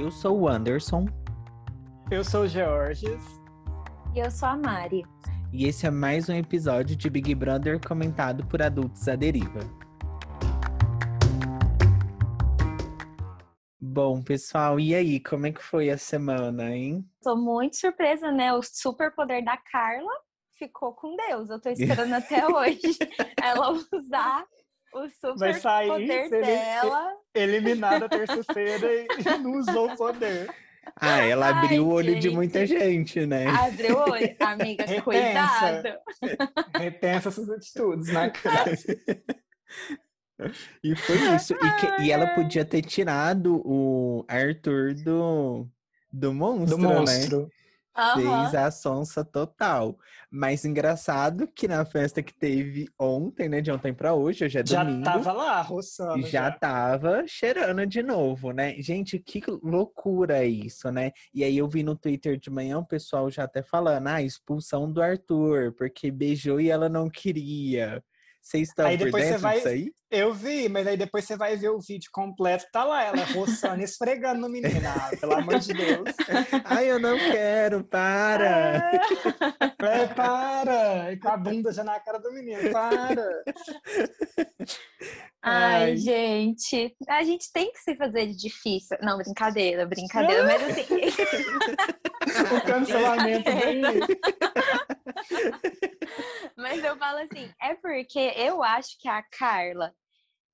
Eu sou o Anderson. Eu sou o Georges. E eu sou a Mari. E esse é mais um episódio de Big Brother comentado por adultos à deriva. Bom, pessoal, e aí, como é que foi a semana, hein? Tô muito surpresa, né? O superpoder da Carla ficou com Deus. Eu tô esperando até hoje ela usar o superpoder dela. Eliminada terça-feira e não usou o poder. Ah, ela abriu Ai, o olho gente. de muita gente, né? Abriu o olho. Amiga, Repensa. cuidado. Repensa suas atitudes, né, cara? E foi isso. E, que, e, ela podia ter tirado o Arthur do, do monstro, do monstro. né? Uhum. Fez a sonsa total. Mas engraçado que na festa que teve ontem, né? De ontem pra hoje, hoje é já domingo. Já tava lá, roçando. Já, já tava cheirando de novo, né? Gente, que loucura isso, né? E aí eu vi no Twitter de manhã o pessoal já até falando, ah, expulsão do Arthur, porque beijou e ela não queria. Vocês estão aí depois você vai, aí? Eu vi, mas aí depois você vai ver o vídeo completo, tá lá ela roçando, esfregando no menino. Ah, pelo amor de Deus. Ai, eu não quero, para! É, para! E com a bunda já na cara do menino, para! Ai, Ai, gente, a gente tem que se fazer de difícil. Não, brincadeira, brincadeira, mas assim. o cancelamento vem. Mas eu falo assim, é porque eu acho que a Carla,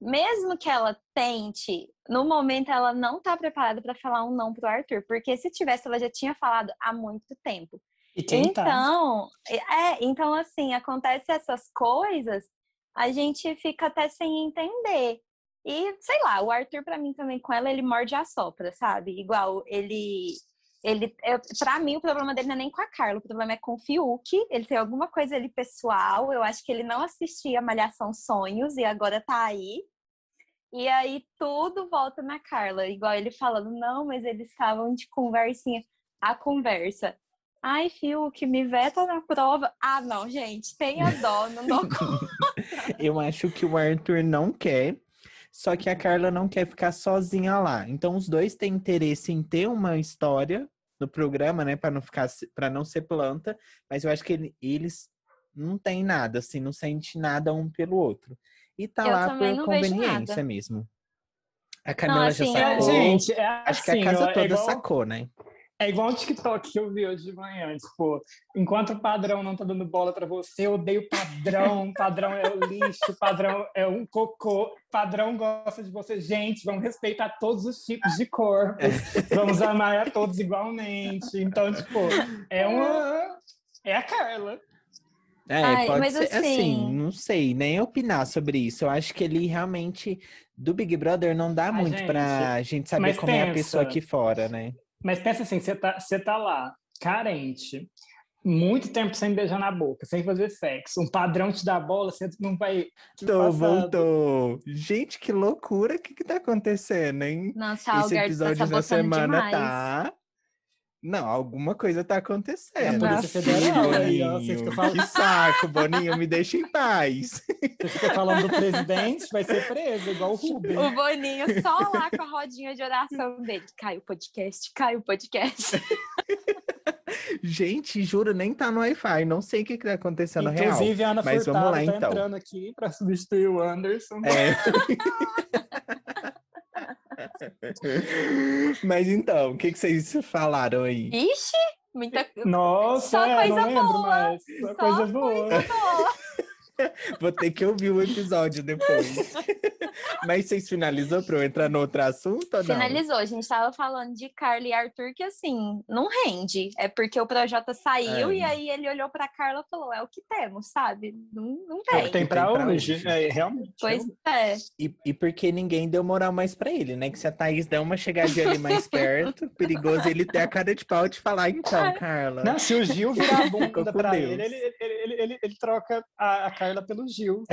mesmo que ela tente, no momento ela não tá preparada para falar um não pro Arthur, porque se tivesse ela já tinha falado há muito tempo. então, é, então assim, acontece essas coisas, a gente fica até sem entender. E sei lá, o Arthur para mim também com ela ele morde a sopra, sabe? Igual ele ele, para mim, o problema dele não é nem com a Carla, o problema é com o Fiuk. Ele tem alguma coisa ali pessoal. Eu acho que ele não assistia Malhação Sonhos e agora tá aí. E aí tudo volta na Carla, igual ele falando, não, mas eles estavam de conversinha. A conversa. Ai, Fiuk, me veta na prova. Ah, não, gente, tenha dó, não dou conta. Eu acho que o Arthur não quer, só que a Carla não quer ficar sozinha lá. Então os dois têm interesse em ter uma história no programa, né, para não ficar para não ser planta, mas eu acho que ele, eles não tem nada, assim, não sente nada um pelo outro. E tá eu lá por conveniência mesmo. A Camila não, assim, já sacou. Gente, é assim, acho que a assim, casa toda é igual... sacou, né? É igual o TikTok que eu vi hoje de manhã, tipo, enquanto o padrão não tá dando bola para você, eu odeio padrão, padrão é o lixo, padrão é um cocô, padrão gosta de você. Gente, vamos respeitar todos os tipos de corpos, vamos amar a todos igualmente. Então, tipo, é uma. É a Carla. É, Ai, pode ser assim... assim... não sei, nem opinar sobre isso. Eu acho que ele realmente, do Big Brother, não dá muito gente, pra gente saber como pensa, é a pessoa aqui fora, né? Mas pensa assim, você tá, você tá lá, carente, muito tempo sem beijar na boca, sem fazer sexo. Um padrão te dá bola, você não vai. Tô, voltou. Gente, que loucura! O que que tá acontecendo, hein? Nossa, Esse tá episódio da semana demais. tá não, alguma coisa tá acontecendo. É a Polícia Federal, Boninho. Aí, ó, falando... Que saco, Boninho, me deixa em paz. Você fica falando do presidente, vai ser preso, igual o Rubem. O Boninho só lá com a rodinha de oração dele. Cai o podcast, cai o podcast. Gente, juro, nem tá no Wi-Fi. Não sei o que, que tá acontecendo Inclusive, real. Inclusive, a Ana Mas Furtado vamos lá, tá então. entrando aqui para substituir o Anderson. É. Mas então, o que, que vocês falaram aí? Ixi, muita Nossa, só é, coisa boa. Só, só coisa boa. Coisa boa. Vou ter que ouvir o episódio depois. Mas vocês finalizou para eu entrar no outro assunto ou não? Finalizou. A gente estava falando de Carla e Arthur que assim, não rende. É porque o Projota saiu é. e aí ele olhou para Carla e falou: é o que temos, sabe? Não, não tem. É o que tem para hoje. hoje. É, realmente. Pois é. E, e porque ninguém deu moral mais para ele, né? Que se a Thaís der uma chegadinha ali mais perto, perigoso ele ter a cara de pau de falar, então, Carla. Não, se o Gil virar a bunda para ele, ele, ele, ele, ele, ele troca a, a Carla pelo Gil.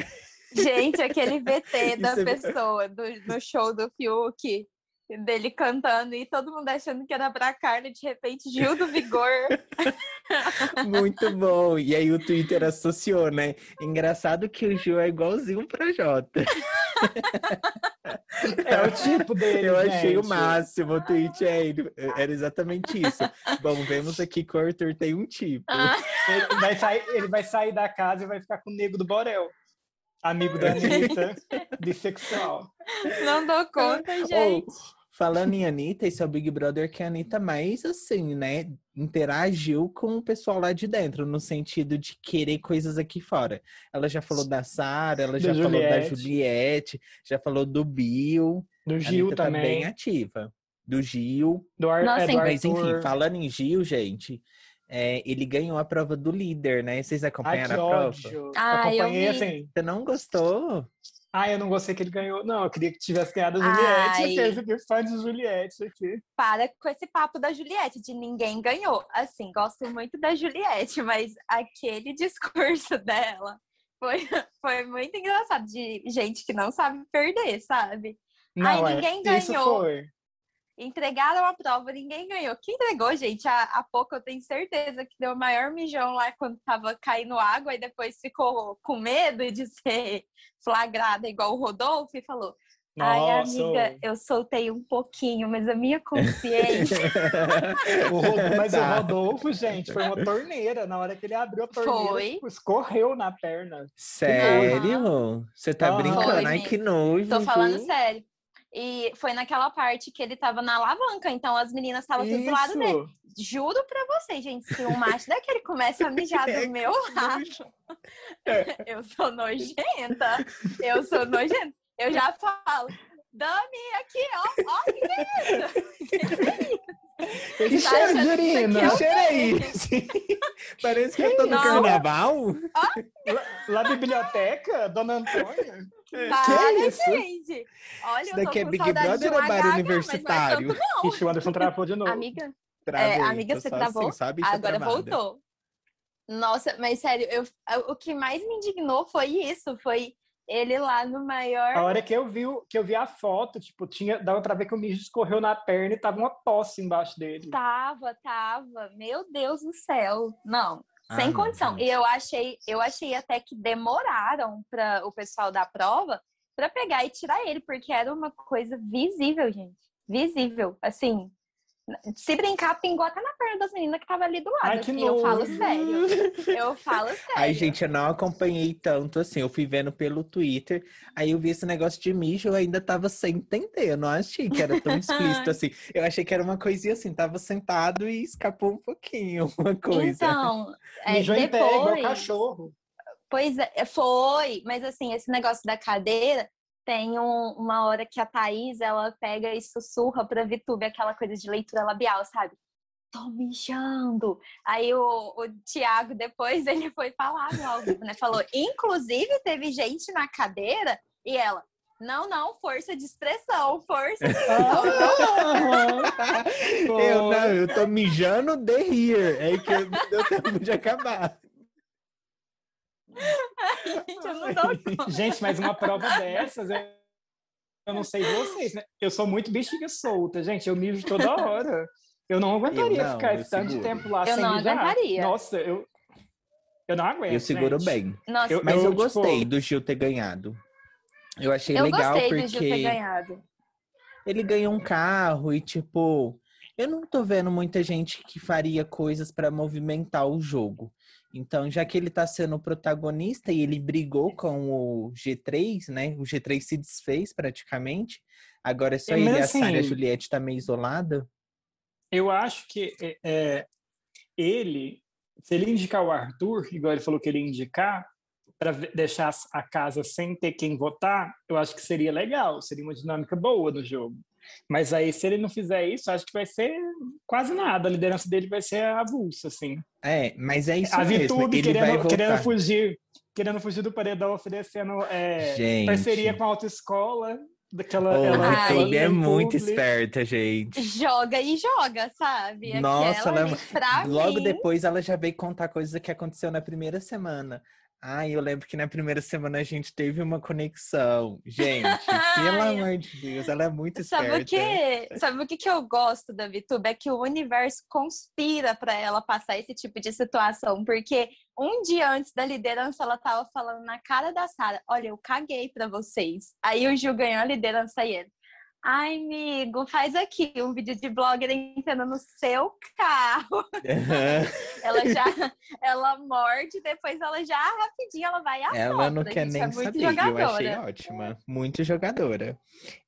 Gente, aquele VT da é pessoa do, no show do Fiuk, dele cantando e todo mundo achando que era pra Carla, de repente, Gil do Vigor. Muito bom. E aí o Twitter associou, né? Engraçado que o Gil é igualzinho o Projota. É o tipo dele, Eu achei o gente. máximo. O tweet é, ele- era exatamente isso. Bom, vemos aqui que o Arthur tem um tipo. Ah, Ele vai, sair, ele vai sair da casa e vai ficar com o nego do Borel. Amigo da Anitta, bissexual. não dou conta, gente. Falando em Anitta, esse é o Big Brother que a Anitta mais, assim, né, interagiu com o pessoal lá de dentro, no sentido de querer coisas aqui fora. Ela já falou da Sara, ela Da já falou da Juliette. Juliette, já falou do Bill. Do A Gil Anitta tá bem também. ativa. Do Gil. Do, Ar, Nossa, é, do Mas enfim, falando em Gil, gente, é, ele ganhou a prova do líder, né? Vocês Ai, acompanharam que a prova? ódio. Ah, eu Acompanhei vi. assim. Você não gostou? Ah, eu não gostei que ele ganhou. Não, eu queria que tivesse ganhado a Ai. Juliette. Eu fiquei fã de Juliette aqui. Para com esse papo da Juliette, de ninguém ganhou. Assim, gosto muito da Juliette, mas aquele discurso dela foi, foi muito engraçado, de gente que não sabe perder, sabe? Não, Ai, é, ninguém Isso ganhou. foi. Entregaram a prova, ninguém ganhou. Quem entregou, gente? Há, há pouco eu tenho certeza que deu o maior mijão lá quando tava caindo água e depois ficou com medo de ser flagrada igual o Rodolfo e falou: Ai, Nossa, amiga, eu soltei um pouquinho, mas a minha consciência. o Rod- mas Tá. o Rodolfo, gente, foi uma torneira. Na hora que ele abriu a torneira, Foi. tipo, escorreu na perna. Sério? Você tá brincando? Foi, Ai, que nojo. Tô falando sério. E foi naquela parte que ele tava na alavanca, então as meninas estavam tudo do lado dele. Juro pra vocês, gente, se um macho daquele começa a mijar É, do meu lado, eu sou nojenta. Eu sou nojenta. Eu já falo, Dami, aqui, ó, ó, que que é? Que Tá cheiro, que isso Jurina? aqui é o Cheira quê? aí. Parece que eu tô no Não. carnaval. Lá, lá na biblioteca, Dona Antônia? Para, isso? gente. Olha, Isso daqui é Big Brother ou uma bar gaga, mas não é universitário? Ixi, o Anderson travou de novo. Amiga, Travei, É, amiga, você travou? Assim, bicha Agora travada. voltou. Nossa, mas sério, eu, o que mais me indignou foi isso, foi ele lá no A maior. hora que eu vi, o- que eu vi a foto, tipo, tinha, dava pra ver que o mijo escorreu na perna e tava uma poça embaixo dele. Tava, tava. Meu Deus do céu. Não, sem não, condição. E eu achei, eu achei até que demoraram para o pessoal da prova para pegar e tirar ele, porque era uma coisa visível, gente. Visível. Assim, se brincar, pingou até na perna das meninas que tava ali do lado. Ai, que assim, eu falo sério. Eu falo sério. Ai, gente, eu não acompanhei tanto assim. Eu fui vendo pelo Twitter. Aí eu vi esse negócio de mijo, eu ainda tava sem entender. Eu não achei que era tão explícito assim. Eu achei que era uma coisinha assim, tava sentado e escapou um pouquinho uma coisa. Então, é, Mijou em pé, igual depois, cachorro. Pois é, foi, mas assim, esse negócio da cadeira tem um- uma hora que a Thaís ela pega e sussurra pra Vitube aquela coisa de leitura labial, sabe? Tô mijando. Aí o, o Tiago depois ele foi falar no ao vivo, né? Falou, inclusive teve gente na cadeira e ela, não, não, força de expressão, força de expressão. Eu não, eu tô mijando the here. É que deu tempo de acabar. Gente, eu não dou conta. Gente, mas uma prova dessas, eu, eu não sei vocês, né? Eu sou muito bexiga solta, gente. Eu mijo toda hora. Eu não aguentaria Eu não, ficar tanto seguro. tempo lá Eu sem não mijar. aguentaria. Nossa, eu, eu não aguento. Eu seguro gente. bem. Nossa, Eu- Mas eu, tipo, gostei do Gil ter ganhado. Eu achei eu legal gostei do Gil ter porque ganhado. ele ganhou um carro e, tipo, eu não tô vendo muita gente que faria coisas pra movimentar o jogo. Então, já que ele tá sendo o protagonista e ele brigou com o G3, né? O G3 se desfez praticamente. Agora é só É, ele e a Sarah e a assim, Juliette tá meio isolada. Eu acho que é, é, ele, se ele indicar o Arthur, igual ele falou que ele ia indicar, para deixar a casa sem ter quem votar, eu acho que seria legal, seria uma dinâmica boa no jogo. Mas aí, se ele não fizer isso, acho que vai ser quase nada. A liderança dele vai ser avulsa, assim. É, mas é isso a mesmo. Vitube Ele vai querendo, querendo fugir, querendo fugir do paredão, oferecendo é, Gente. parceria com a autoescola. Daquela, Ô, ela, Ai. Vitube é muito esperta, gente. Joga e joga, sabe? Nossa, Aquela ela- Logo mim, depois ela já veio contar coisas que aconteceu na primeira semana. Ai, eu lembro que na primeira semana a gente teve uma conexão. Gente, pelo amor de Deus, ela é muito esperta. Sabe o que? Sabe o que, que eu gosto da VTube? É que o universo conspira para ela passar esse tipo de situação, porque um dia antes da liderança ela tava falando na cara da Sara: "Olha, eu caguei para vocês". Aí o Gil ganhou a liderança e ele: Ai, amigo, faz aqui um vídeo de blogger entrando no seu carro. Ela já, ela morde, depois ela já rapidinho ela vai à Ela não quer gente, nem é saber. Eu achei jogadora. ótima. Muito jogadora.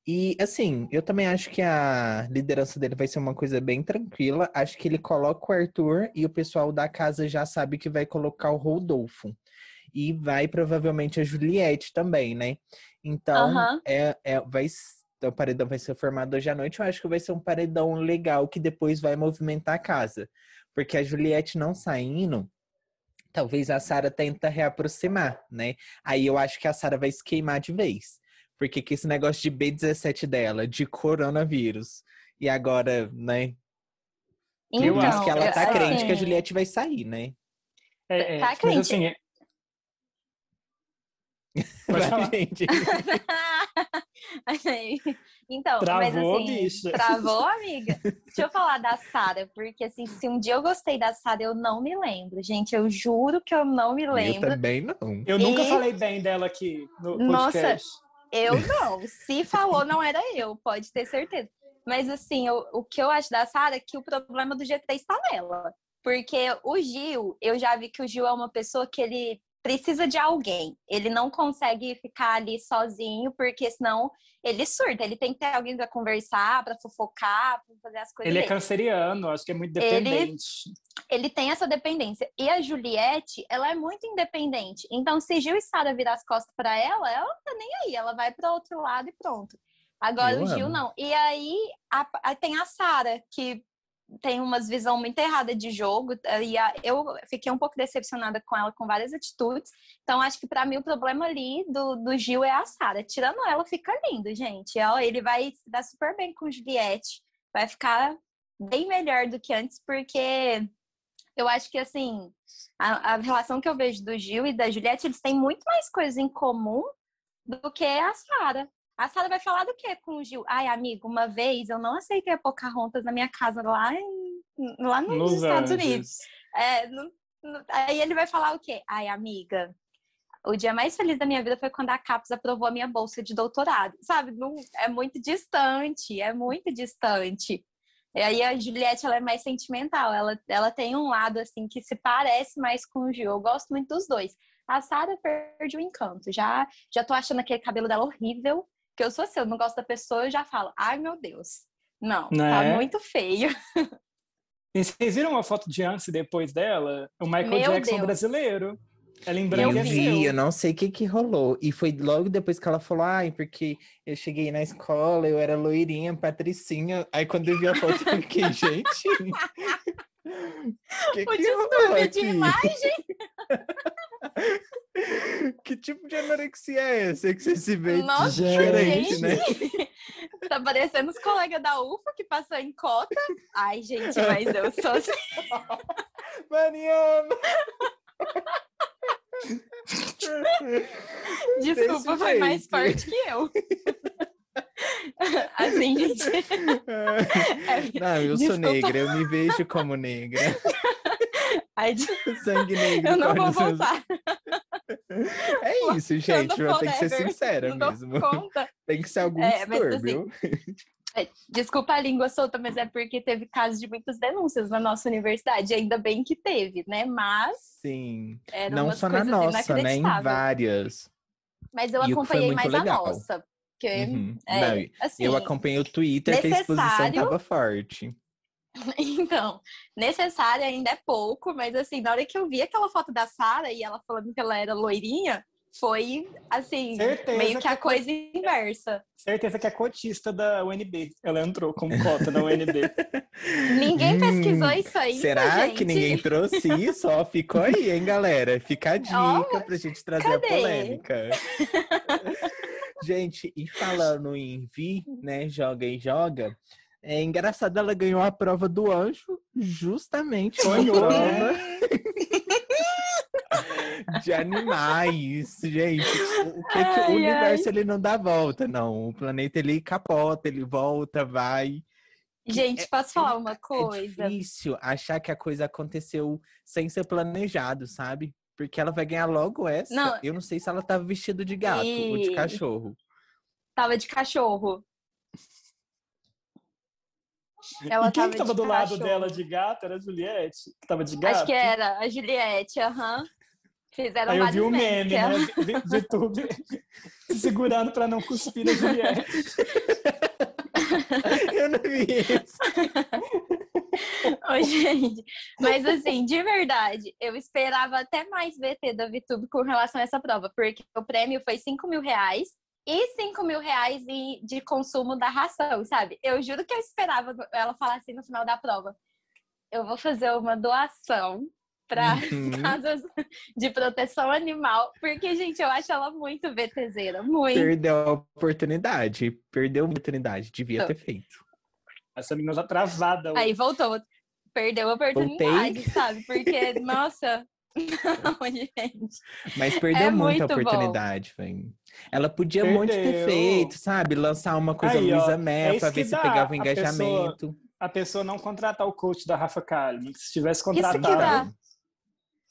E, assim, eu também acho que a liderança dele vai ser uma coisa bem tranquila. Acho que ele coloca o Arthur e o pessoal da casa já sabe que vai colocar o Rodolfo. E vai provavelmente a Juliette também, né? Então, Aham. é, é, vai, s- o paredão vai ser formado hoje à noite. Eu acho que vai ser um paredão legal que depois vai movimentar a casa. Porque a Juliette não saindo, talvez a Sara tenta reaproximar, né? Aí eu acho que a Sara vai se queimar de vez. Porque que esse negócio de B17 dela, de coronavírus, e agora, né? Por Eu acho que ela tá assim, crente que a Juliette vai sair, né? É, é, Tá mas crente. assim, é- Falar. gente. Então, mas Travou, assim, bicha. travou, amiga. Deixa eu falar da Sara, porque assim, se um dia eu gostei da Sara, eu não me lembro. Gente, eu juro que eu não me Eu lembro. também não. eu nunca E- falei bem dela aqui no Nossa, podcast. Eu não. Se falou, não era eu, pode ter certeza. Mas assim, eu- o que eu acho da Sara é que o problema do G3 está nela. Porque o Gil, eu já vi que o Gil é uma pessoa que ele precisa de alguém. Ele não consegue ficar ali sozinho, porque senão ele surta. Ele tem que ter alguém para conversar, para fofocar, para fazer as coisas Ele é dele. canceriano, acho que é muito Ele- dependente. Ele tem essa dependência. E a Juliette, ela é muito independente. Então, se Gil e Sara virar as costas para ela, ela não tá nem aí. Ela vai para outro lado e pronto. Agora Eu o Gil amo. não. E aí a- a- tem a Sara, que tem umas visão muito errada de jogo. E a- eu fiquei um pouco decepcionada com ela com várias atitudes. Então, acho que para mim o problema ali do, do Gil é a Sara. Tirando ela, fica lindo, gente. Ele vai se dar super bem com Juliette. Vai ficar bem melhor do que antes, porque eu acho que assim, a, a relação que eu vejo do Gil e da Juliette, eles têm muito mais coisas em comum do que a Sara. A Sara vai falar do quê com o Gil? Ai, amigo, uma vez eu não aceitei a Pocahontas na minha casa lá, em, lá nos, Nos Estados Andes. Unidos. É, no- no- aí ele vai falar o quê? Ai, amiga, o dia mais feliz da minha vida foi quando a CAPES aprovou a minha bolsa de doutorado. Sabe? Não, é muito distante, é muito distante. E aí a Juliette, ela é mais sentimental. Ela, ela tem um lado, assim, que se parece mais com o Gil. Eu gosto muito dos dois. A Sarah perde o encanto. Já, já tô achando aquele cabelo dela horrível. Que eu sou assim, eu não gosto da pessoa, eu já falo, ai meu Deus. Não, Não tá é? muito feio. E vocês viram uma foto de antes e depois dela? O Michael Meu Jackson Deus. brasileiro. Ela Eu embranqueceu. vi, eu não sei o que que rolou. E foi logo depois que ela falou, ai, porque eu cheguei na escola, eu era loirinha, patricinha. Aí quando eu vi a foto, eu fiquei, gente... que O que distúrbio de imagem. Que tipo de anorexia é essa que você se vê Nossa, diferente, gente. né? Tá parecendo os colegas da UFA que passou em cota. Ai, gente, mas eu sou assim. Mariana! Desculpa, Desse foi mais forte que eu. Assim, gente. É, Não, eu sou negra, eu me vejo como negra. Ai, de- Sangue negro. eu não vou voltar. É isso, gente. Wakanda Tem que ser sincera Não mesmo. Tem que ser algum É, distúrbio. É, Desculpa a língua solta, mas é porque teve casos de muitas denúncias na nossa universidade. Ainda bem que teve, né? Mas Sim. Não só na nossa, né? Em várias. Mas eu E acompanhei mais legal. a nossa. Porque, Uhum. é, Não, assim, eu acompanhei o Twitter que a exposição necessário. tava forte. Então, necessário ainda é pouco, mas assim, na hora que eu vi aquela foto da Sara e ela falando que ela era loirinha, foi assim, Certeza meio que que a é coisa inversa. Certeza que é cotista da UNB. Ela entrou como cota na UNB. Ninguém Hum, pesquisou isso aí. Será gente? que ninguém trouxe isso? Ó, ficou aí, hein, galera? Fica a dica Ó, pra gente trazer cadê? a polêmica. Gente, e falando em Vi, né? Joga e joga. É engraçado, ela ganhou a prova do anjo, justamente Sonhou, prova de animais. Gente, o, que, que Ai, o universo ele não dá volta, não. O planeta ele capota, ele volta, vai. Gente, posso falar uma É coisa? difícil achar que a coisa aconteceu sem ser planejado, sabe? Porque ela vai ganhar logo essa. Não. Eu não sei se ela tava vestida de gato ou de E- cachorro. Tava de cachorro. Ela e quem tava que tava de do lado cachorro. dela de gato era a Juliette, que tava de gato. Acho que era a Juliette, aham. Fizeram Aí eu vi o meme, né? Vi- VTube segurando pra não cuspir na Juliette. Eu não vi isso. Ô, gente, mas assim, de verdade, eu esperava até mais VT da VTube com relação a essa prova, porque o prêmio foi 5 mil reais e 5 mil reais de consumo da ração, sabe? Eu juro que eu esperava ela falar assim no final da prova. Eu vou fazer uma doação para Uhum. casas de proteção animal, porque, gente, eu acho ela muito VTZera, muito. Perdeu a oportunidade. Perdeu a oportunidade. Devia ter feito. Essa menina tá travada. Aí voltou. Perdeu a oportunidade, sabe? Porque, nossa. Não, gente. Mas perdeu É muita oportunidade, velho. Ela podia muito ter Perdeu. feito, sabe? Lançar uma coisa Aí, Luísa é Mel isso pra ver se dá. pegava o A pessoa- engajamento. A pessoa não contratar o coach da Rafa Kalimann. Se tivesse Isso que contratado.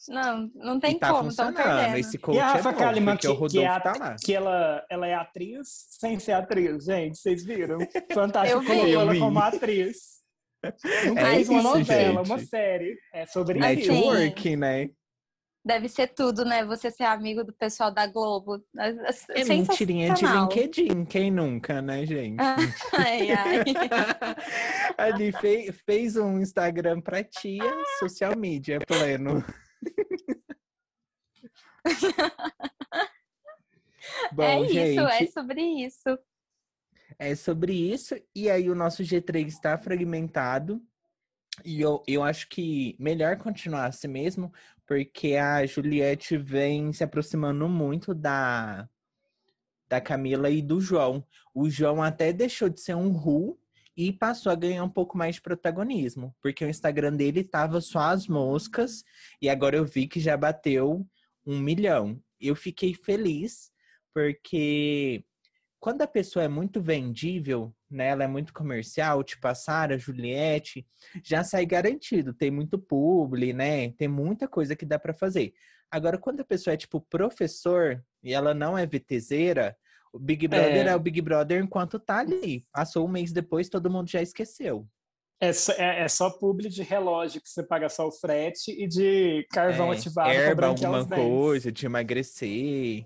Não, não tem e tá como, estão perdendo. Esse coach E a é Rafa bom, Kalimann, que, o Rodolfo que, é tá at- lá. que ela, ela é atriz sem ser atriz, gente. Vocês viram? Fantástico vi. colocou ela como atriz. Nunca É fez uma isso, novela, gente. uma série. É sobre Assim, isso. Network, né? Deve ser tudo, né? Você ser amigo do pessoal da Globo. É mentirinha de. LinkedIn, quem nunca, né, gente? Ai, ai. Ali fe- fez um Instagram pra tia, social media pleno. Bom, é isso, gente, é sobre isso. é sobre isso. E aí o nosso G3 está fragmentado. E eu, eu acho que melhor continuar assim mesmo, porque a Juliette vem se aproximando muito da, da Camila e do João. O João até deixou de ser um Ru e passou a ganhar um pouco mais de protagonismo, porque o Instagram dele tava só as moscas, e agora eu vi que já bateu um milhão. Eu fiquei feliz, porque quando a pessoa é muito vendível, né, ela é muito comercial, tipo a Sara, Juliette, já sai garantido, tem muito publi, né? Tem muita coisa que dá para fazer. Agora, quando a pessoa é tipo professor e ela não é VTZera, o Big Brother é, É. o Big Brother enquanto tá ali. Passou um mês depois, todo mundo já esqueceu. É só, é, é só publi de relógio que você paga só o frete e de carvão É, ativado erva, alguma coisa, de emagrecer.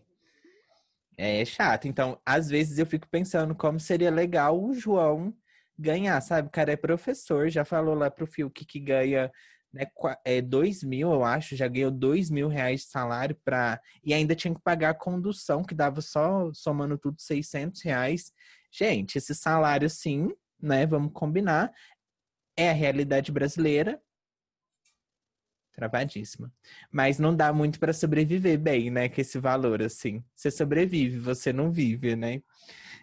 É chato. Então, às vezes eu fico pensando como seria legal o João ganhar, sabe? O cara é professor, já falou lá pro Fiuk que ganha né, é, dois mil, eu acho, já ganhou dois mil reais de salário pra... e ainda tinha que pagar a condução, que dava só, somando tudo, 600 reais. Gente, esse salário, sim, né? Vamos combinar. É a realidade brasileira. Travadíssima. Mas não dá muito pra sobreviver bem, né? Com esse valor, assim. Você sobrevive, você não vive, né?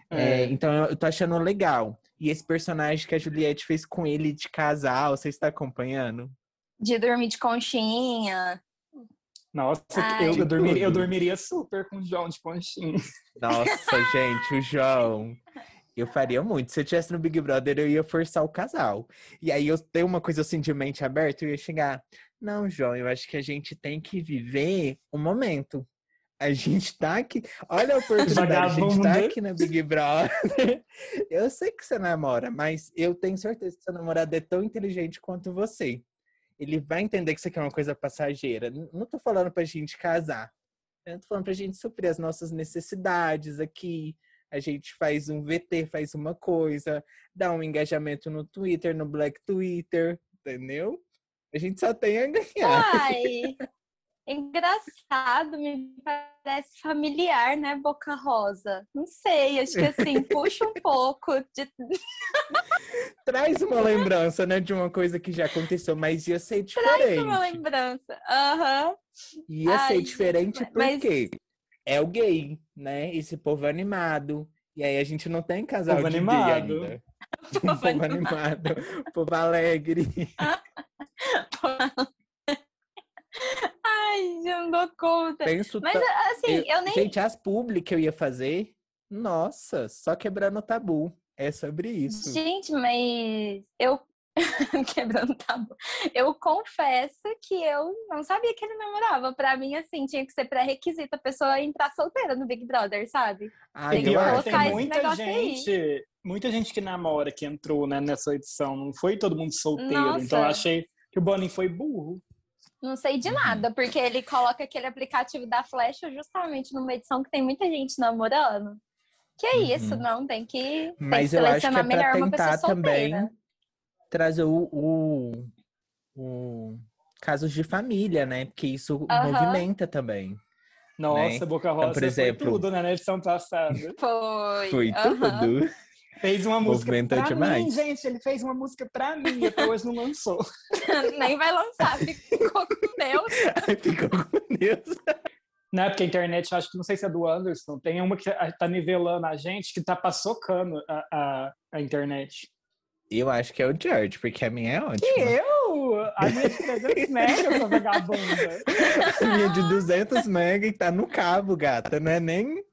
É, É. então eu tô achando legal. E esse personagem que a Juliette fez com ele de casal, você está acompanhando? De dormir de conchinha. Nossa, Ai. eu, eu, De dormiria, eu dormiria super com o João de Conchinha. Nossa, gente, o João. Eu faria muito. Se eu estivesse no Big Brother, eu ia forçar o casal. E aí eu tenho uma coisa assim de mente aberta, eu ia chegar. Não, João, eu acho que a gente tem que viver o momento. A gente tá aqui. Olha a oportunidade, a gente tá aqui na Big Brother. Eu sei que você namora, mas eu tenho certeza que seu namorado é tão inteligente quanto você. Ele vai entender que isso aqui é uma coisa passageira. Não tô falando pra gente casar. Eu tô falando pra gente suprir as nossas necessidades aqui. A gente faz um VT, faz uma coisa, dá um engajamento no Twitter, no Black Twitter, entendeu? A gente só tem a ganhar. Ai, engraçado, me parece familiar, né, Boca Rosa? Não sei, acho que assim, puxa um pouco de. Traz uma lembrança, né, de uma coisa que já aconteceu, mas ia ser Traz diferente. uma lembrança. Aham. Ia Ai, ser gente, diferente mas- porque é o gay, né? Esse povo animado. E aí a gente não tem casal Povo de animado. gay ainda. Um povo animado, povo alegre. Ai, Gente, eu não dou conta. Penso Mas, ta- assim, eu- eu nem Gente, as publi que eu ia fazer, nossa, só quebrando o tabu. É sobre isso. Gente, mas eu quebrando tabu. Eu confesso que eu não sabia que ele namorava. Pra mim, assim, tinha que ser pré-requisito a pessoa entrar solteira no Big Brother, sabe? Ah, Tem que colocar esse muita negócio aí. gente, muita gente que namora que entrou né, nessa edição. Não foi todo mundo solteiro. Nossa. Então eu achei que o Boninho foi burro. Não sei de Uhum. nada, porque ele coloca aquele aplicativo da Flecha justamente numa edição que tem muita gente namorando. Que é isso, Uhum. não, tem que, tem que Mas eu acho que é selecionar melhor uma pessoa tentar também solteira. trazer o, o, o casos de família, né? Porque isso Aham. movimenta também. Nossa, Né? Boca Rosa por exemplo- foi tudo né, na edição passada. Foi. Foi tudo. Fez uma música Movimentou pra demais. mim, gente. Ele fez uma música pra mim. Até hoje não lançou. Nem vai lançar, ficou com Deus. Ficou com Deus. Né? Porque a internet, acho que não sei se é do Anderson, tem uma que tá nivelando a gente que tá paçocando a, a, a internet. Eu acho que é o George, porque a minha é E ótima. eu? A minha de 300 mega, sua vagabunda. A minha de 200 mega e tá no cabo, gata. Não é nem...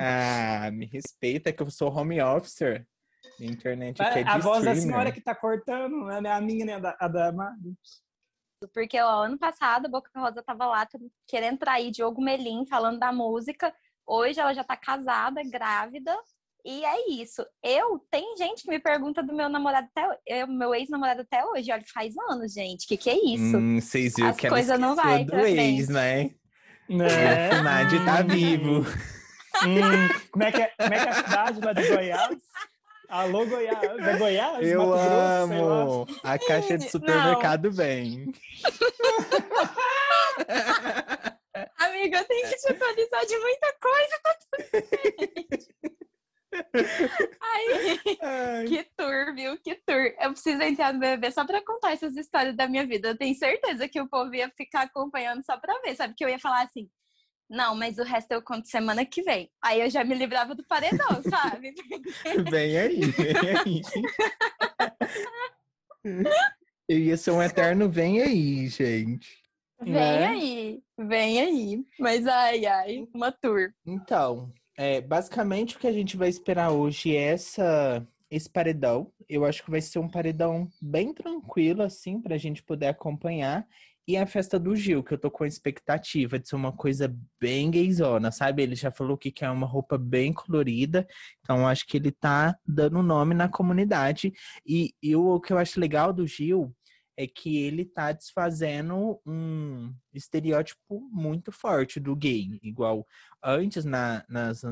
Ah, me respeita que eu sou home officer. Minha internet aqui é de a voz da senhora que tá cortando, não é a minha nem a da, a da Mari. Porque ó, ano passado a Boca Rosa tava lá querendo trair Diogo Melim, falando da música. Hoje ela já tá casada, grávida. E é isso. Eu, tem gente que me pergunta do meu namorado até eu, meu ex-namorado até hoje. Olha, faz anos, gente. Que que é isso? Hum, vocês viram As que ela coisas não vai do ex, né? Né? O tá vivo. Hum, como, é que é, como é que é a cidade lá de Goiás? Alô, Goiás. É Goiás? Eu Mato Grosso, amo. A caixa de supermercado vem. Amiga, eu tenho que te atualizar de muita coisa, tá tudo bem. Ai, Ai. que tour, viu? Que tour. Eu preciso entrar no BBB só pra contar essas histórias da minha vida. Eu tenho certeza que o povo ia ficar acompanhando só pra ver, sabe? Que eu ia falar assim, não, mas o resto eu conto semana que vem. Aí eu já me livrava do paredão, sabe? Vem aí, vem aí. Eu ia ser um eterno vem aí, gente. Vem Né? aí, vem aí. Mas ai, ai, uma tour. Então, é, basicamente o que a gente vai esperar hoje é essa, esse paredão. Eu acho que vai ser um paredão bem tranquilo, assim, pra gente poder acompanhar. E a festa do Gil, que eu tô com expectativa de ser uma coisa bem gayzona, sabe? Ele já falou que quer uma roupa bem colorida, então acho que ele tá dando nome na comunidade. E, e o, que eu acho legal do Gil é que ele tá desfazendo um estereótipo muito forte do gay. Igual antes, na- nas,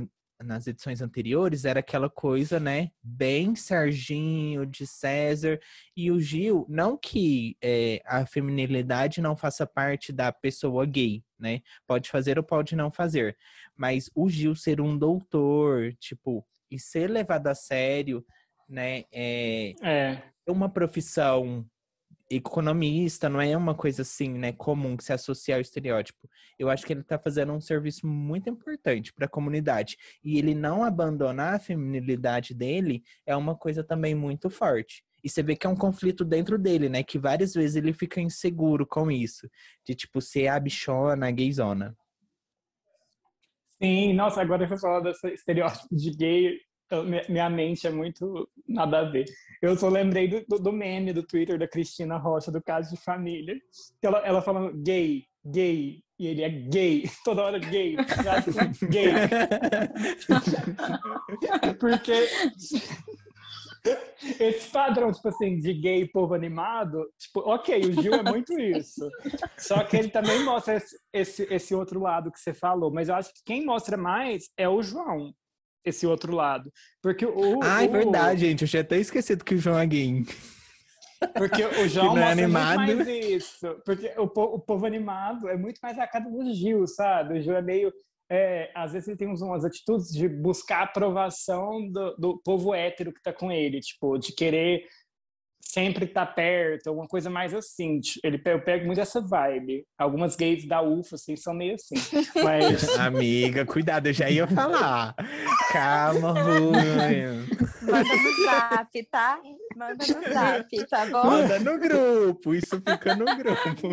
nas edições anteriores, era aquela coisa, né? Bem Serginho, de César. E o Gil, não que é, a feminilidade não faça parte da pessoa gay, né? Pode fazer ou pode não fazer. Mas o Gil ser um doutor, tipo, e ser levado a sério, né? É, É. é uma profissão economista, não é uma coisa assim, né, comum que se associa ao estereótipo. Eu acho que ele tá fazendo um serviço muito importante para a comunidade. E ele não abandonar a feminilidade dele é uma coisa também muito forte. E você vê que é um conflito dentro dele, né, que várias vezes ele fica inseguro com isso, de tipo ser a bichona, a gayzona. Sim, nossa, agora vou falar desse estereótipo de gay. Minha mente é muito nada a ver. Eu só lembrei do, do, meme do Twitter da Cristina Rocha, do caso de família. Ela, ela falando gay, gay, e ele é gay, toda hora gay, frase com gay. Porque esse padrão, tipo assim, de gay povo animado, tipo, ok, o Gil é muito isso. Só que ele também mostra esse, esse, esse outro lado que você falou. Mas eu acho que quem mostra mais é o João, esse outro lado. Porque o. Ah, é verdade, gente. Eu tinha até esquecido que o João é gay. Porque o João é animado. muito mais isso. Porque o, po- o povo animado é muito mais a cara do Gil, sabe? O Gil é meio. é, às vezes ele tem umas atitudes de buscar a aprovação do, do povo hétero que tá com ele, tipo, de querer sempre estar perto, alguma coisa mais assim. Ele, eu pego muito essa vibe. Algumas gays da UFA, assim, são meio assim. Mas. Amiga, cuidado, eu já ia falar. Calma, Rui. Manda no zap, tá? Manda no zap, tá bom? Manda no grupo, isso fica no grupo.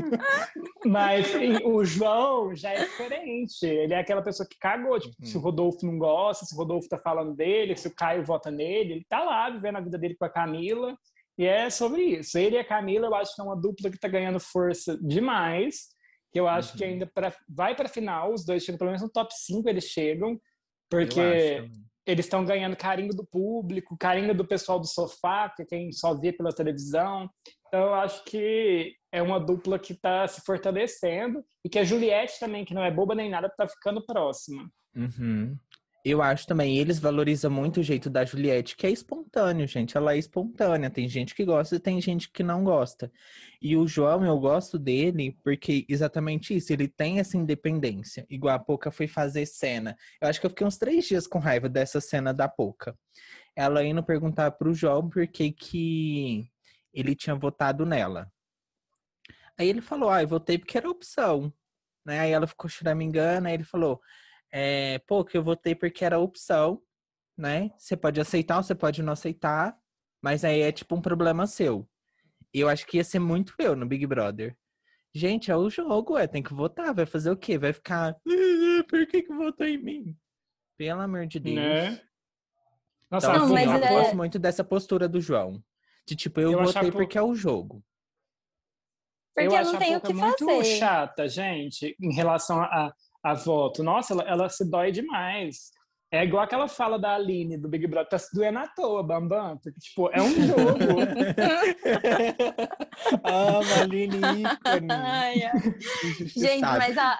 Mas o João já é diferente. Ele é aquela pessoa que cagou. Tipo, Se o Uhum. Rodolfo não gosta, se o Rodolfo tá falando dele, se o Caio vota nele, ele tá lá vivendo a vida dele com a Camila. E é sobre isso. Ele e a Camila, eu acho que é uma dupla que tá ganhando força demais. Que eu acho que Uhum. ainda pra, vai pra final, os dois chegam, pelo menos no top 5 eles chegam. Porque eles estão ganhando carinho do público, carinho do pessoal do sofá, que é quem só vê pela televisão. Então, eu acho que é uma dupla que está se fortalecendo e que a Juliette também, que não é boba nem nada, está ficando próxima. Uhum. Eu acho também, eles valorizam muito o jeito da Juliette, que é espontâneo, gente. Ela é espontânea. Tem gente que gosta e tem gente que não gosta. E o João, eu gosto dele porque exatamente isso, ele tem essa independência. Igual a Poca foi fazer cena. Eu acho que eu fiquei uns três dias com raiva dessa cena da Poca. Ela indo perguntar pro João por que que ele tinha votado nela. Aí ele falou, ah, eu votei porque era opção. Né? Aí ela ficou choramingando, aí ele falou, é, pô, que eu votei porque era opção, né? Você pode aceitar ou você pode não aceitar, mas aí é tipo um problema seu. E eu acho que ia ser muito eu no Big Brother. Gente, é o jogo, é, tem que votar, vai fazer o quê? Vai ficar, "Ah, por que que votou em mim? Pelo amor de Deus. Né? Nossa, Então, Não, assim, mas eu é- gosto muito dessa postura do João. De tipo, eu, Eu acho votei porque é o jogo. Porque eu acho não a tem o que muito fazer. chata, gente, em relação a, a voto. Nossa, ela, ela se dói demais. É igual aquela fala da Aline do Big Brother, tá se doendo à toa, Bambam. Porque, tipo, é um jogo. ah, Maline ícone. Ai, ai. Gente, mas a,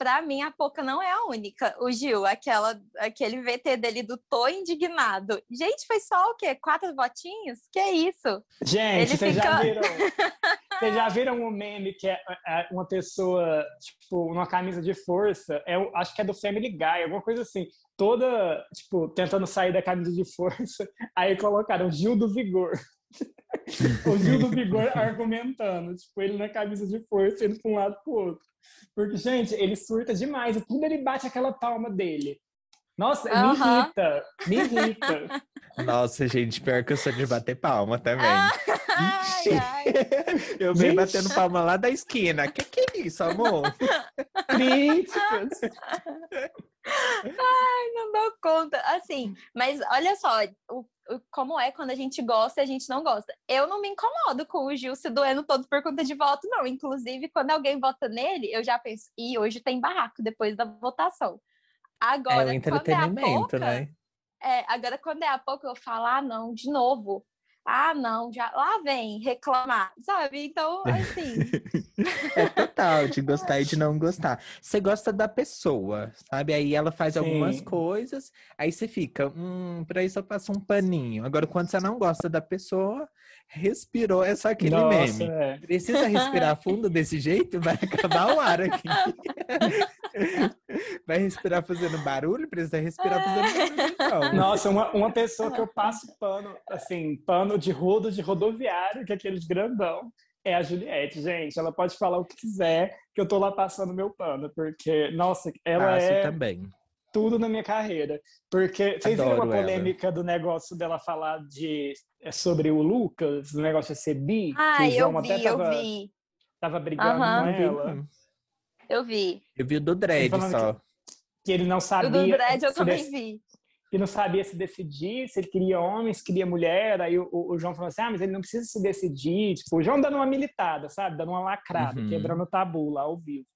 pra mim a Poca não é a única. O Gil, aquela, aquele VT dele do Tô Indignado. Gente, foi só o quê? Quatro votinhos? Que é isso? Gente, vocês já fica- viram? Vocês já viram um meme que é, é uma pessoa, tipo, numa camisa de força? É, acho que é do Family Guy, alguma coisa assim. Toda, tipo, tentando sair da camisa de força. Aí colocaram Gil do Vigor. o Gil do Vigor argumentando, tipo, ele na camisa de força, indo para um lado pro outro. Porque, gente, ele surta demais. E tudo ele bate aquela palma dele. Nossa, me irrita. Me irrita. Nossa, gente, pior que eu sou de bater palma também. Ai, Ixi. ai. Eu venho Gente. batendo palma lá da esquina. Que que é isso, amor? Críticas. Não dou conta. Assim, mas olha só, o, o- como é quando a gente gosta e a gente não gosta. Eu não me incomodo com o Gil se doendo todo por conta de voto, não. Inclusive, quando alguém vota nele, eu já penso, e hoje tem barraco depois da votação. É Agora, o quando é a entretenimento, Poca, né? é, agora quando é a pouco eu falo, ah, não, de novo. Ah, não, já lá vem reclamar, sabe? Então, assim, É total, de gostar e de não gostar. Você gosta da pessoa, sabe? Aí ela faz algumas Sim. coisas, aí você fica, hum, pra isso eu passo um paninho. Agora, quando você não gosta da pessoa, respirou, é só aquele Nossa, meme. é. Precisa respirar fundo desse jeito? Vai acabar o ar aqui. Vai respirar fazendo barulho? Precisa respirar fazendo barulho, então. Nossa, uma, uma pessoa que eu passo pano, assim, pano de rodo de rodoviário, que é aquele de grandão, é a Juliette, gente. Ela pode falar o que quiser, que eu tô lá passando meu pano, porque, nossa, ela Faço é também. tudo na minha carreira. Porque vocês viram Adoro ela. polêmica do negócio dela falar de é, sobre o Lucas, do negócio de ser bi? o eu vi, eu tava, vi, tava brigando Aham. com ela. não. Eu vi. Eu vi o do Dredd só. Que ele não O sabia. do Dredd eu também dec- vi. que não sabia se decidir, se ele queria homem, se queria mulher. Aí o, o- o João falou assim: ah, mas ele não precisa se decidir. Tipo, o João dando uma militada, sabe? Dando uma lacrada, Uhum. quebrando o tabu lá ao vivo.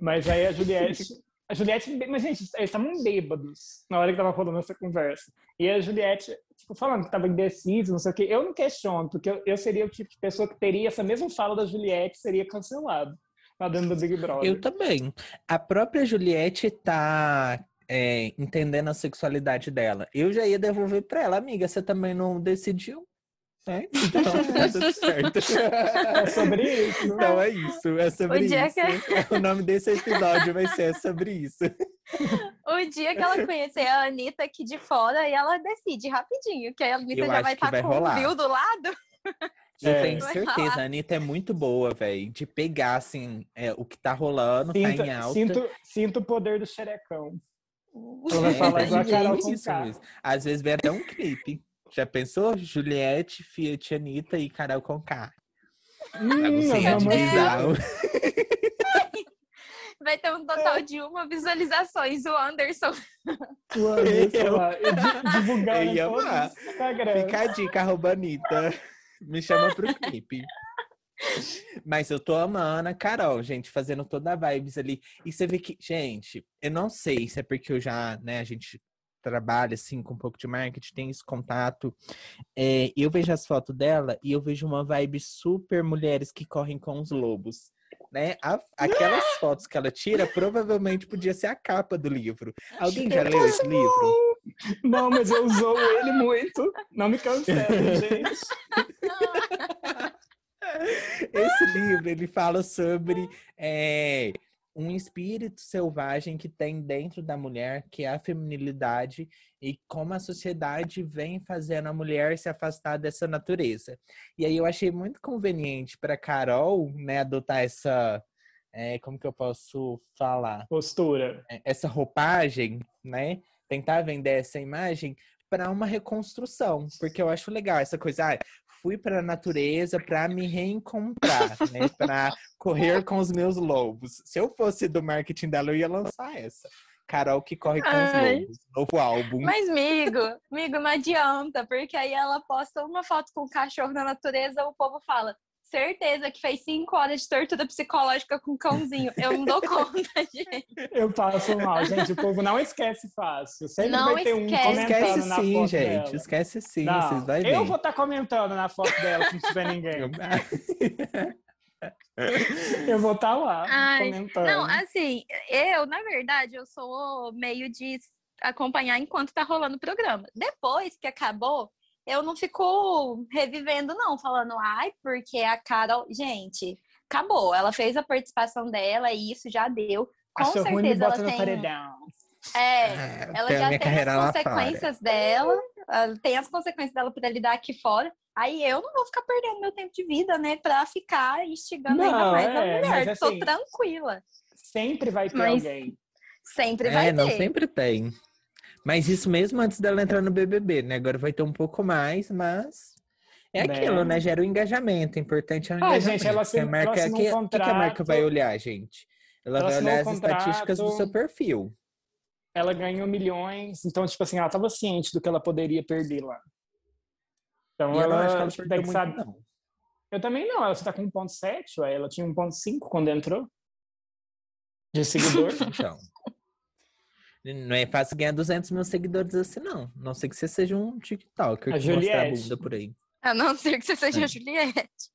Mas aí a Juliette. A Juliette, mas gente, eles estavam bêbados na hora que tava rolando essa conversa. E a Juliette, tipo, falando que tava indeciso, não sei o quê. Eu não questiono, porque eu, eu seria o tipo de pessoa que teria essa mesma fala da Juliette, seria cancelado lá dentro do Big Brother. Eu também. A própria Juliette tá é, entendendo a sexualidade dela. Eu já ia devolver pra ela, amiga. Você também não decidiu? Né? Então tá tudo certo. É sobre isso. Então é isso, é sobre O dia isso. que- O nome desse episódio vai ser sobre isso. O dia que ela conhecer a Anitta aqui de fora, e ela decide rapidinho, que a Anitta Eu já vai estar vai com rolar. o Bill do lado. Eu É. tenho certeza, a Anitta é muito boa, velho, de pegar, assim, é, o que tá rolando, tá em Sinto, alta. sinto, sinto o poder do xerecão. Ela vai É, falar tem igual a Carol isso. Às vezes vem até um clipe. Já pensou? Juliette, Fiat, Anitta e Carol Conká. Hum, bizarro. Vai ter um total de uma visualizações. O Anderson. O Anderson Eu- lá, di- divulgando Eu ia em todos amar. os Instagram. Fica a dica, arroba Anitta. Me chama pro clipe. Mas eu tô amando a Carol, gente, fazendo toda a vibes ali. E você vê que, gente, eu não sei se é porque eu já, né, a gente trabalha assim com um pouco de marketing, tem esse contato. É, eu vejo as fotos dela e eu vejo uma vibe super mulheres que correm com os lobos. Né? A- aquelas fotos que ela tira provavelmente podia ser a capa do livro. Alguém já leu esse livro? Não, mas eu usou ele muito. Não me cancele, gente. Esse livro ele fala sobre é, um espírito selvagem que tem dentro da mulher, que é a feminilidade, e como a sociedade vem fazendo a mulher se afastar dessa natureza. E aí eu achei muito conveniente para Carol, né, adotar essa, é, como que eu posso falar, Postura. É, essa roupagem, né? Tentar vender essa imagem para uma reconstrução, porque eu acho legal essa coisa. Ah, fui para a natureza para me reencontrar, né? Para correr com os meus lobos. Se eu fosse do marketing dela, eu ia lançar essa. Carol que corre com os Ai. lobos. Novo álbum. Mas, amigo, amigo, não adianta, porque aí ela posta uma foto com o cachorro na natureza, o povo fala. Certeza que fez cinco horas de tortura psicológica com o cãozinho. Eu não dou conta, gente. Eu passo mal, gente. O povo não esquece fácil. Sempre Não vai ter um esquece. comentando Esquece na sim, foto gente. dela. Esquece sim. Não, Vocês vão ver. eu vou estar comentando na foto dela se não tiver ninguém. Eu vou estar lá Ai, comentando. Não, assim, eu, na verdade, eu sou meio de acompanhar enquanto tá rolando o programa. Depois que acabou, eu não fico revivendo, não, falando, ai, porque a Carol. Gente, acabou. Ela fez a participação dela e isso já deu. Com Achou certeza ela tem. paredão. É, ela Tem a já tem as consequências dela, ela tem as consequências dela para lidar aqui fora. Aí eu não vou ficar perdendo meu tempo de vida, né, pra ficar instigando ainda Não, mais a é, mulher. mas Tô assim, tranquila. Sempre vai ter Mas- alguém. Sempre É, vai não ter. sempre tem. Mas isso mesmo antes dela entrar no BBB, né? Agora vai ter um pouco mais, mas é Né? aquilo, né? Gera o engajamento. O importante é o Ah, engajamento. gente, ela porque a marca, ela que, um que que a marca contrato. vai olhar, gente? Ela, Ela vai olhar as estatísticas do contrato. seu perfil. Ela ganhou milhões, então, tipo assim, ela estava ciente do que ela poderia perder lá. Então, E ela, acho que ela tem que saber- não. Eu também não, ela só tá com 1.7, ué, ela tinha 1.5 quando entrou. De seguidor. Então. Não é fácil ganhar 200 mil seguidores assim, não. Não sei que você seja um TikToker A que mostra a Juliette. bunda por aí. A não ser que você seja É. a Juliette.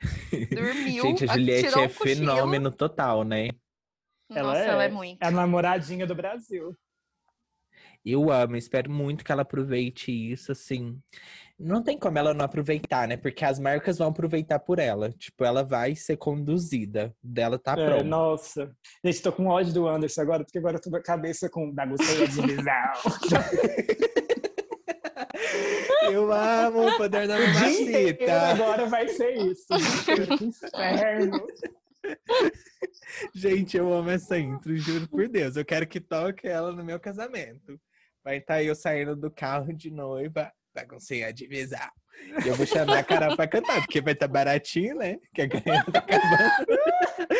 Dormiu. Gente, a a- Juliette tirou é um fenômeno total, né? Ela Nossa, é. ela é muito. É a namoradinha do Brasil. Eu amo, espero muito que ela aproveite isso, assim. Não tem como ela não aproveitar, né? Porque as marcas vão aproveitar por ela. Tipo, ela vai ser conduzida. Dela tá É, pronta. nossa. Gente, tô com ódio do Anderson agora, porque agora eu tô cabeça com bagunceia de visão. Eu amo o poder da mamacita. agora vai ser isso. Inferno. Gente, eu amo essa intro, juro por Deus. Eu quero que toque ela no meu casamento. Vai estar eu saindo do carro de noiva, baguncinha de visão. E eu vou chamar a Carol pra cantar, porque vai estar baratinho, né? Que a ganha tá acabando.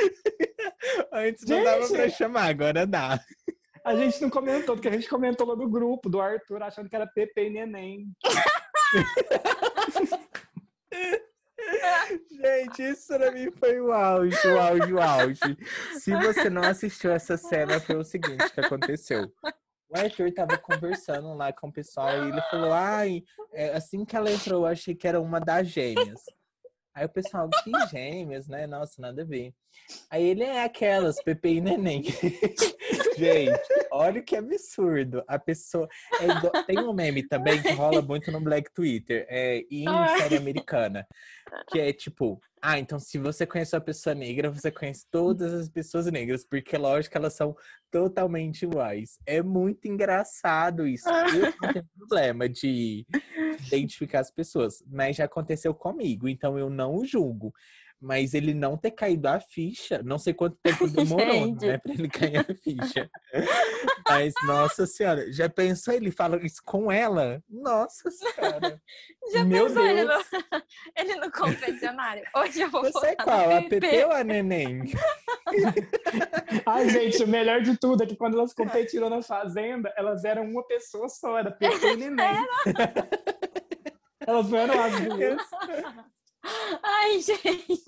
Antes não dava Gente! pra chamar, agora dá. A gente não comentou, porque a gente comentou lá do grupo do Arthur achando que era Pepe e Neném. Gente, isso pra mim foi o auge, o auge, o auge. Se você não assistiu essa cena, foi o seguinte que aconteceu. O Arthur tava conversando lá com o pessoal e ele falou: Ai, é, assim que ela entrou, eu achei que era uma das gêmeas. Aí o pessoal, que gêmeas, né? Nossa, nada a ver. Aí ele é aquelas, Pepe e Neném. Gente, olha que absurdo. A pessoa. é igual- Tem um meme também que rola muito no Black Twitter, é, em Ai. série americana. Que é tipo, ah, então se você conhece uma pessoa negra, você conhece todas as pessoas negras, porque lógico que elas são totalmente iguais. É muito engraçado isso. Eu não tenho problema de identificar as pessoas, mas já aconteceu comigo, então eu não julgo. Mas ele não ter caído a ficha, não sei quanto tempo demorou, Gente. né, pra ele cair a ficha. Mas, nossa senhora, já pensou ele fala isso com ela? Nossa senhora. Já Meu pensou ele no, Deus. ele no confessionário? Hoje eu vou Você é qual? A PP ou a Neném? Ai, gente, o melhor de tudo é que quando elas competiram na Fazenda, elas eram uma pessoa só, era Pepe e Neném. Elas não eram as duas. Ai, gente.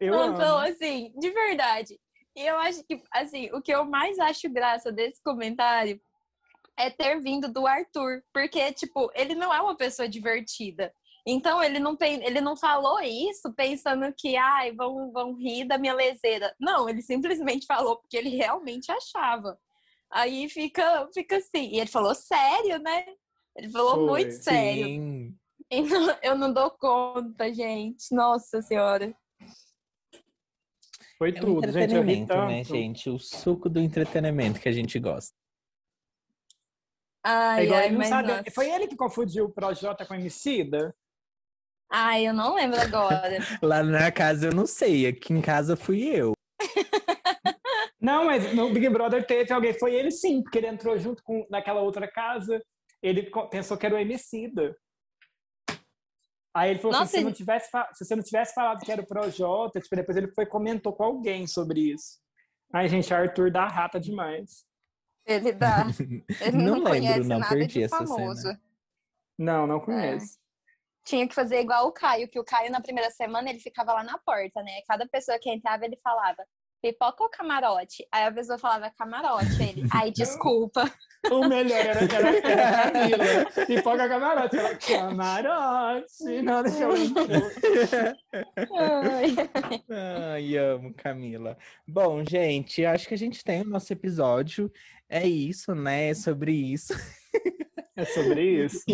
Eu Não, amo. assim, de verdade. E eu acho que, assim, o que eu mais acho graça desse comentário é ter vindo do Arthur. Porque, tipo, ele não é uma pessoa divertida. Então, ele não, ele não falou isso pensando que, ai, vão, vão rir da minha leseira. Não, ele simplesmente falou porque ele realmente achava. Aí fica, fica assim. E ele falou sério, né? Ele falou Foi, muito sério. Sim. Eu não dou conta, gente. Nossa Senhora. Foi É tudo, gente. Eu ri entretenimento, né, tanto. gente? O suco do entretenimento que a gente gosta. É Ai, igual ai, ele mas sabe. nossa. Foi ele que confundiu o Projota com a Emicida? Ai, eu não lembro agora. Lá na casa eu não sei, aqui em casa fui eu. Não, mas no Big Brother teve alguém. Foi ele sim, porque ele entrou junto com naquela outra casa. Ele pensou que era o Emicida. Aí ele falou Nossa, assim, se, você ele- não tivesse fa- se você não tivesse falado que era o Projota, tipo, depois ele foi e comentou com alguém sobre isso. Ai, gente, Arthur dá rata demais. Ele dá. Ele não, Não lembro, conhece não, nada perdi de essa cena. famoso. Não, não conheço. Tinha que fazer igual o Caio, que o Caio na primeira semana ele ficava lá na porta, né? Cada pessoa que entrava ele falava pipoca ou camarote? Aí a pessoa falava camarote. Aí ele, ai, desculpa. O melhor era, era, era a Camila. Pipoca camarote. Ela, camarote. Não, deixa eu Ai. Ai, amo, Camila. Bom, gente, acho que a gente tem o nosso episódio. É isso, né? É sobre isso. É sobre isso.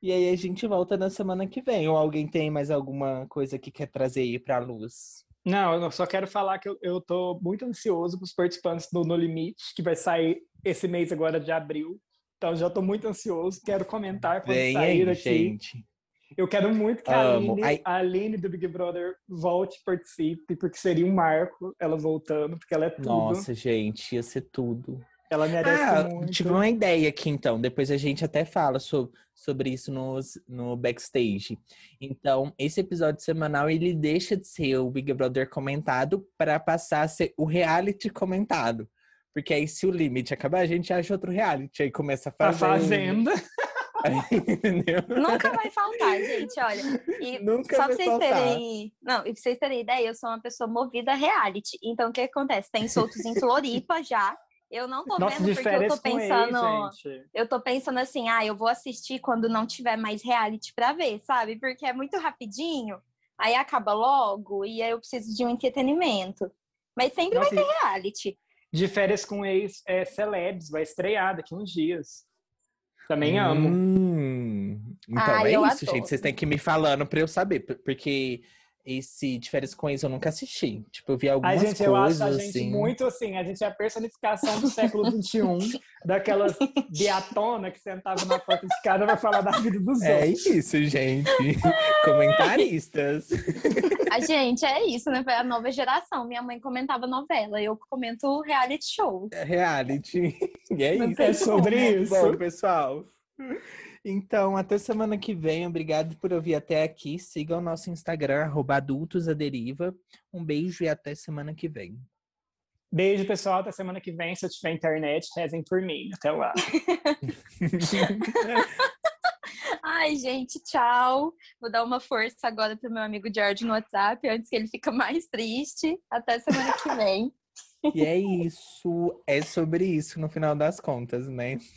E aí a gente volta na semana que vem. Ou alguém tem mais alguma coisa que quer trazer aí pra luz? Não, eu só quero falar que eu, eu tô muito ansioso para os participantes do No Limite, que vai sair esse mês agora de abril. Então já tô muito ansioso, quero comentar quando Vem sair aí, aqui. gente. Eu quero muito que a. Aline, Ai- a Aline do Big Brother volte e participe, porque seria um marco ela voltando, porque ela é tudo. Nossa, gente, ia ser tudo. Ela merece Ah, muito. tive uma ideia aqui então. Depois a gente até fala so- sobre isso nos, no backstage. Então, esse episódio semanal ele deixa de ser o Big Brother comentado para passar a ser o reality comentado. Porque aí, se o limite acabar, a gente acha outro reality. Aí começa a A fazenda. Entendeu? Nunca vai faltar, gente, olha. E Nunca só vai pra vocês faltar. terem. Não, e pra vocês terem ideia, eu sou uma pessoa movida a reality. Então, o que acontece? Tem soltos em Floripa já. Eu não tô Nossa, vendo porque eu tô pensando. eu tô pensando assim, ah, eu vou assistir quando não tiver mais reality pra ver, sabe? Porque é muito rapidinho, aí acaba logo e aí eu preciso de um entretenimento. Mas sempre Nossa, vai ter reality. De férias com ex é, Celebs, vai estrear daqui uns dias. Também amo. Hum, então Ai, é isso, adoro. gente. Vocês têm que ir me falando pra eu saber. Porque esse de férias com ex eu nunca assisti. Tipo, eu vi algumas Ai, gente, eu acho coisas a gente assim. muito assim, a gente é a personificação do século XXI, daquelas beatona que sentava na porta de casa pra falar da vida dos É outros. isso, gente. Comentaristas. A gente, é isso, né? Foi a nova geração. Minha mãe comentava novela, eu comento reality show. É Reality. E é Não isso. É sobre isso. Bom, pessoal. Então, até semana que vem. Obrigado por ouvir até aqui. Sigam o nosso Instagram, arroba adultos à deriva. Um beijo e até semana que vem. Beijo, pessoal. Até semana que vem. Se eu tiver internet, rezem por mim. Até lá. Ai, gente, tchau. Vou dar uma força agora pro meu amigo George no WhatsApp, antes que ele fique mais triste. Até semana que vem. E é isso. É sobre isso no final das contas, né?